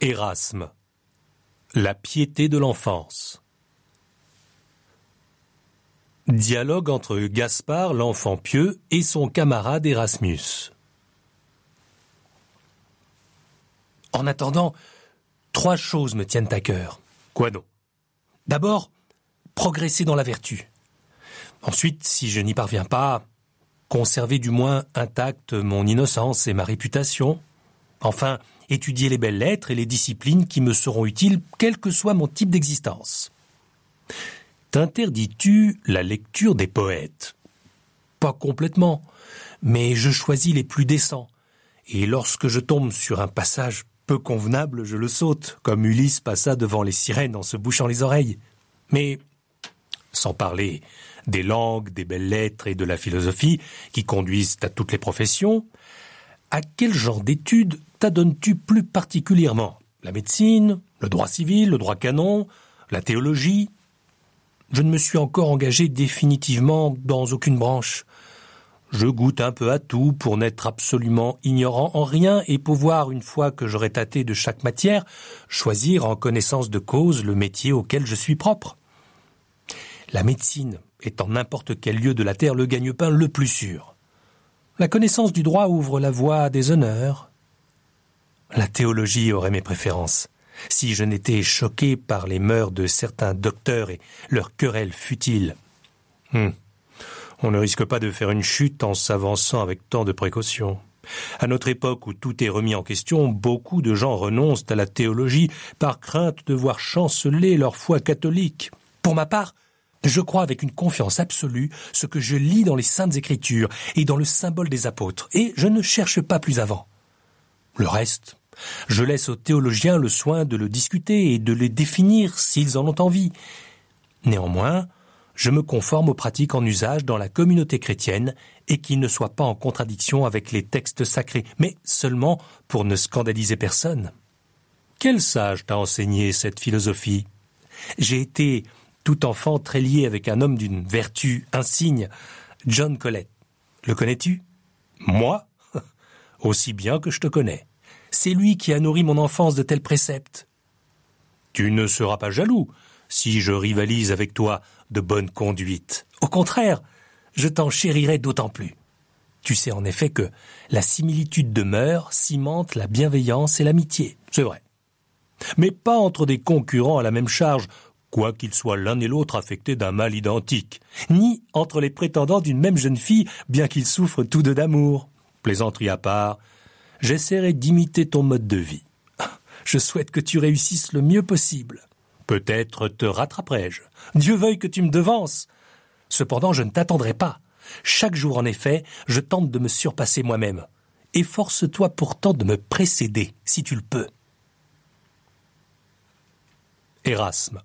Erasme. La piété de l'enfance. Dialogue entre Gaspard, l'enfant pieux, et son camarade Erasmus. En attendant, trois choses me tiennent à cœur. Quoi donc? D'abord, progresser dans la vertu. Ensuite, si je n'y parviens pas, conserver du moins intacte mon innocence et ma réputation. Enfin, étudier les belles lettres et les disciplines qui me seront utiles, quel que soit mon type d'existence. T'interdis-tu la lecture des poètes? Pas complètement, mais je choisis les plus décents. Et lorsque je tombe sur un passage peu convenable, je le saute, comme Ulysse passa devant les sirènes en se bouchant les oreilles. Mais, sans parler des langues, des belles lettres et de la philosophie qui conduisent à toutes les professions, à quel genre d'études t'adonnes-tu plus particulièrement? La médecine, le droit civil, le droit canon, la théologie? Je ne me suis encore engagé définitivement dans aucune branche. Je goûte un peu à tout pour n'être absolument ignorant en rien et pouvoir, une fois que j'aurai tâté de chaque matière, choisir en connaissance de cause le métier auquel je suis propre. La médecine est en n'importe quel lieu de la terre le gagne-pain le plus sûr. La connaissance du droit ouvre la voie des honneurs, la théologie aurait mes préférences. Si je n'étais choqué par les mœurs de certains docteurs et leurs querelles futiles. Hum. On ne risque pas de faire une chute en s'avançant avec tant de précautions. À notre époque où tout est remis en question, beaucoup de gens renoncent à la théologie par crainte de voir chanceler leur foi catholique. Pour ma part, je crois avec une confiance absolue ce que je lis dans les saintes écritures et dans le symbole des apôtres, et je ne cherche pas plus avant. Le reste, je laisse aux théologiens le soin de le discuter et de les définir s'ils en ont envie. Néanmoins, je me conforme aux pratiques en usage dans la communauté chrétienne et qui ne soient pas en contradiction avec les textes sacrés, mais seulement pour ne scandaliser personne. Quel sage t'a enseigné cette philosophie? J'ai été tout enfant très lié avec un homme d'une vertu insigne, John Collett. Le connais-tu? Moi? Aussi bien que je te connais. C'est lui qui a nourri mon enfance de tels préceptes. Tu ne seras pas jaloux si je rivalise avec toi de bonne conduite. Au contraire, je t'en chérirai d'autant plus. Tu sais en effet que la similitude de mœurs cimente la bienveillance et l'amitié. C'est vrai. Mais pas entre des concurrents à la même charge, quoiqu'ils soient l'un et l'autre affectés d'un mal identique, ni entre les prétendants d'une même jeune fille, bien qu'ils souffrent tous deux d'amour. Plaisanterie à part, j'essaierai d'imiter ton mode de vie. Je souhaite que tu réussisses le mieux possible. Peut-être te rattraperai-je. Dieu veuille que tu me devances. Cependant, je ne t'attendrai pas. Chaque jour, en effet, je tente de me surpasser moi-même. Efforce-toi pourtant de me précéder, si tu le peux. Erasme.